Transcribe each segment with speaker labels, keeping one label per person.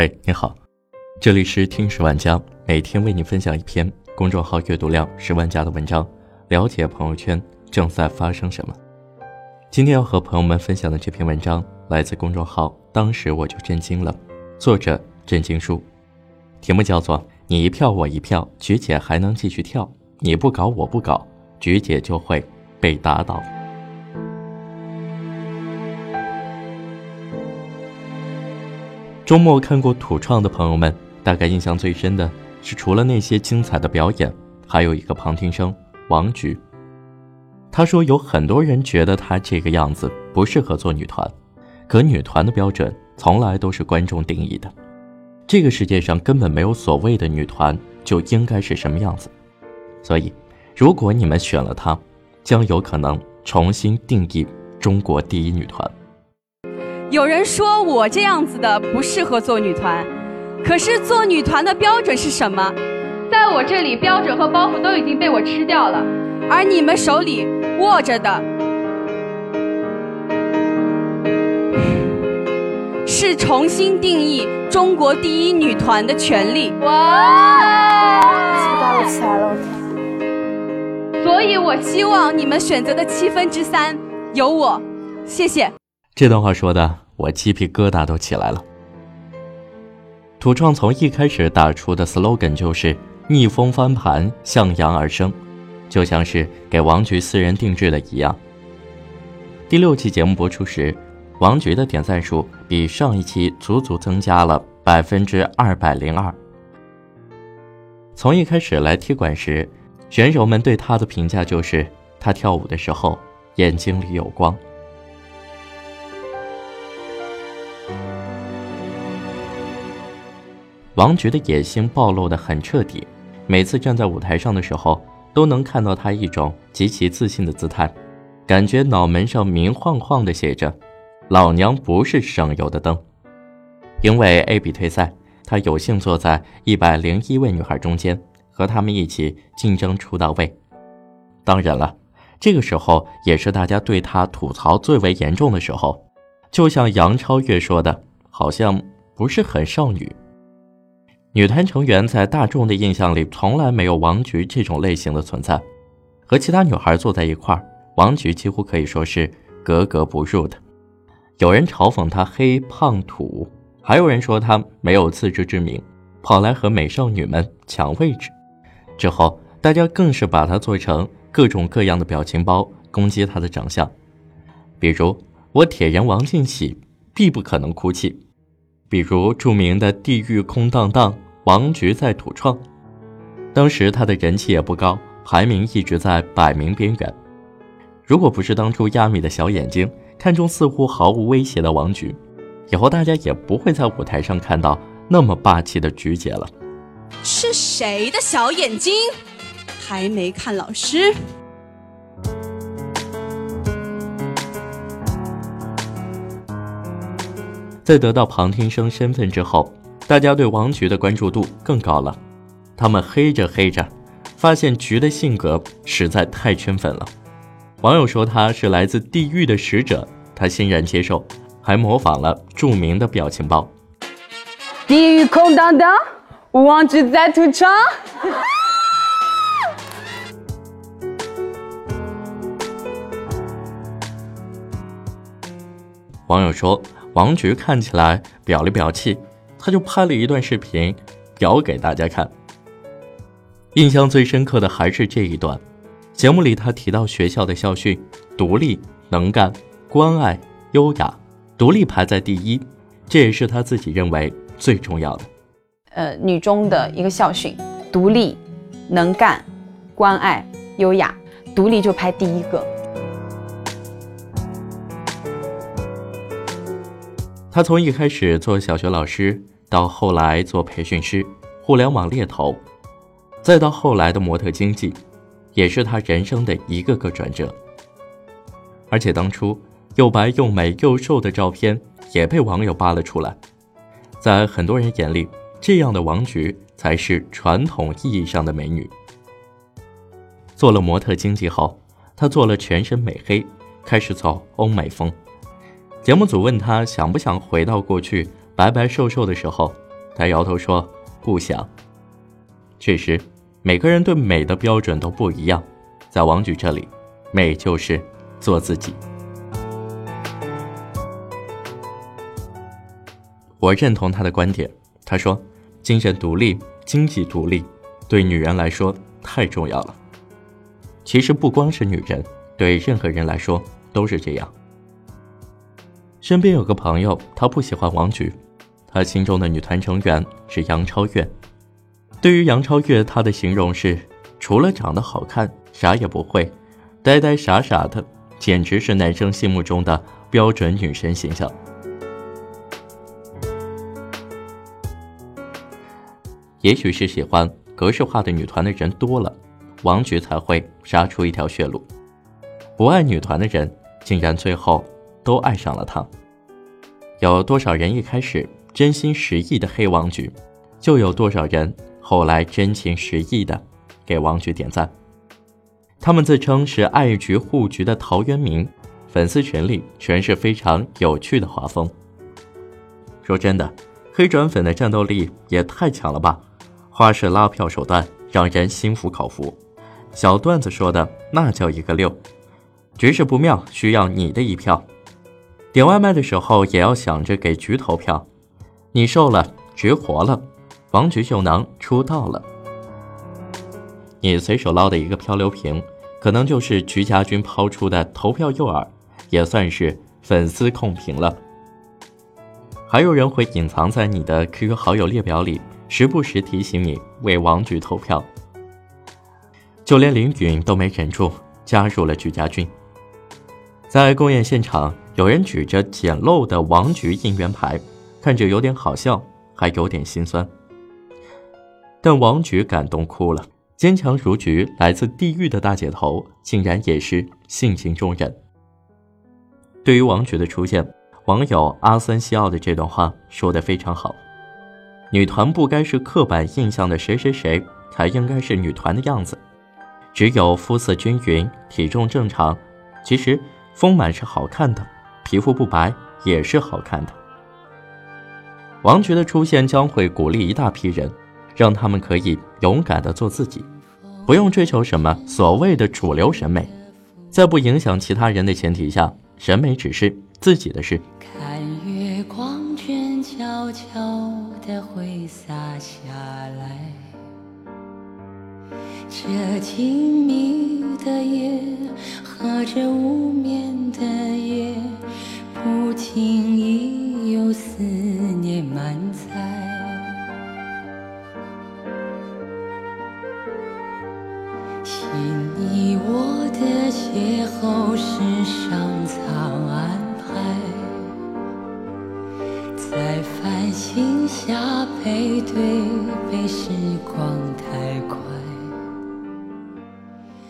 Speaker 1: 嘿，你好，这里是听十万家，每天为你分享一篇公众号阅读量十万加的文章，了解朋友圈正在发生什么。今天要和朋友们分享的这篇文章来自公众号，当时我就震惊了，作者震惊书，题目叫做“你一票我一票，菊姐还能继续跳，你不搞我不搞，菊姐就会被打倒”。周末看过土创的朋友们，大概印象最深的是，除了那些精彩的表演，还有一个旁听生王菊。他说，有很多人觉得他这个样子不适合做女团，可女团的标准从来都是观众定义的，这个世界上根本没有所谓的女团就应该是什么样子。所以，如果你们选了她，将有可能重新定义中国第一女团。
Speaker 2: 有人说我这样子的不适合做女团，可是做女团的标准是什么？在我这里，标准和包袱都已经被我吃掉了，而你们手里握着的，是重新定义中国第一女团的权利。哇！
Speaker 3: 期待起来了，
Speaker 2: 我天！所以我希望你们选择的七分之三有我，谢谢。
Speaker 1: 这段话说的，我鸡皮疙瘩都起来了。土创从一开始打出的 slogan 就是“逆风翻盘，向阳而生”，就像是给王菊私人定制的一样。第六期节目播出时，王菊的点赞数比上一期足足增加了百分之二百零二。从一开始来踢馆时，选手们对她的评价就是她跳舞的时候眼睛里有光。王菊的野心暴露得很彻底，每次站在舞台上的时候，都能看到她一种极其自信的姿态，感觉脑门上明晃晃的写着“老娘不是省油的灯”。因为 A 比退赛，她有幸坐在一百零一位女孩中间，和她们一起竞争出道位。当然了，这个时候也是大家对她吐槽最为严重的时候，就像杨超越说的，好像不是很少女。女团成员在大众的印象里，从来没有王菊这种类型的存在。和其他女孩坐在一块儿，王菊几乎可以说是格格不入的。有人嘲讽她黑胖土，还有人说她没有自知之明，跑来和美少女们抢位置。之后，大家更是把她做成各种各样的表情包，攻击她的长相。比如，我铁人王进喜必不可能哭泣。比如著名的“地狱空荡荡”，王菊在土创，当时她的人气也不高，排名一直在百名边缘。如果不是当初亚米的小眼睛看中似乎毫无威胁的王菊，以后大家也不会在舞台上看到那么霸气的菊姐了。
Speaker 2: 是谁的小眼睛？还没看老师？
Speaker 1: 在得到旁听生身份之后，大家对王菊的关注度更高了。他们黑着黑着，发现菊的性格实在太圈粉了。网友说她是来自地狱的使者，他欣然接受，还模仿了著名的表情包。
Speaker 2: 地狱空荡荡，王菊在吐槽。
Speaker 1: 网友说。王菊看起来表里表气，他就拍了一段视频，表给大家看。印象最深刻的还是这一段，节目里他提到学校的校训：独立、能干、关爱、优雅，独立排在第一，这也是他自己认为最重要的。
Speaker 3: 呃，女中的一个校训：独立、能干、关爱、优雅，独立就排第一个。
Speaker 1: 他从一开始做小学老师，到后来做培训师、互联网猎头，再到后来的模特经济，也是他人生的一个个转折。而且当初又白又美又瘦的照片也被网友扒了出来，在很多人眼里，这样的王菊才是传统意义上的美女。做了模特经济后，她做了全身美黑，开始走欧美风。节目组问他想不想回到过去白白瘦瘦的时候，他摇头说：“不想。”确实，每个人对美的标准都不一样。在王菊这里，美就是做自己。我认同他的观点。他说：“精神独立、经济独立，对女人来说太重要了。其实不光是女人，对任何人来说都是这样。”身边有个朋友，他不喜欢王菊，他心中的女团成员是杨超越。对于杨超越，他的形容是：除了长得好看，啥也不会，呆呆傻傻的，简直是男生心目中的标准女神形象。也许是喜欢格式化的女团的人多了，王菊才会杀出一条血路。不爱女团的人，竟然最后都爱上了他。有多少人一开始真心实意的黑王菊，就有多少人后来真情实意的给王菊点赞。他们自称是爱菊护菊的陶渊明，粉丝群里全是非常有趣的画风。说真的，黑转粉的战斗力也太强了吧！花式拉票手段让人心服口服，小段子说的那叫一个溜。局势不妙，需要你的一票。点外卖的时候也要想着给局投票。你瘦了，局活了，王菊就能出道了。你随手捞的一个漂流瓶，可能就是菊家军抛出的投票诱饵，也算是粉丝控评了。还有人会隐藏在你的 QQ 好友列表里。时不时提醒你为王菊投票，就连林允都没忍住加入了菊家军。在公演现场，有人举着简陋的王菊应援牌，看着有点好笑，还有点心酸。但王菊感动哭了，坚强如菊、来自地狱的大姐头，竟然也是性情中人。对于王菊的出现，网友阿森西奥的这段话说的非常好。女团不该是刻板印象的谁谁谁才应该是女团的样子，只有肤色均匀、体重正常，其实丰满是好看的，皮肤不白也是好看的。王菊的出现将会鼓励一大批人，让他们可以勇敢的做自己，不用追求什么所谓的主流审美，在不影响其他人的前提下，审美只是自己的事。
Speaker 4: 看月光卷悄悄。的会洒下来，这静谧的夜和这无眠的夜，不经意有思念满载。信你我的邂逅是上苍安排，在繁星。下配对被时光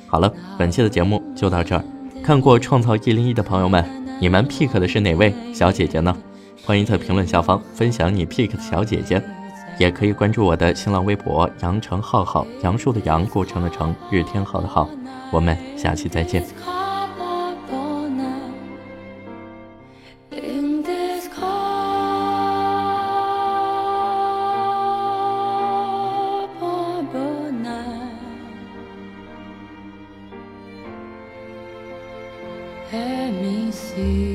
Speaker 1: 好了，本期的节目就到这儿。看过《创造一零一》的朋友们，你们 pick 的是哪位小姐姐呢？欢迎在评论下方分享你 pick 的小姐姐，也可以关注我的新浪微博“杨成浩浩”，杨树的杨，过程的程，日天浩的浩。我们下期再见。you.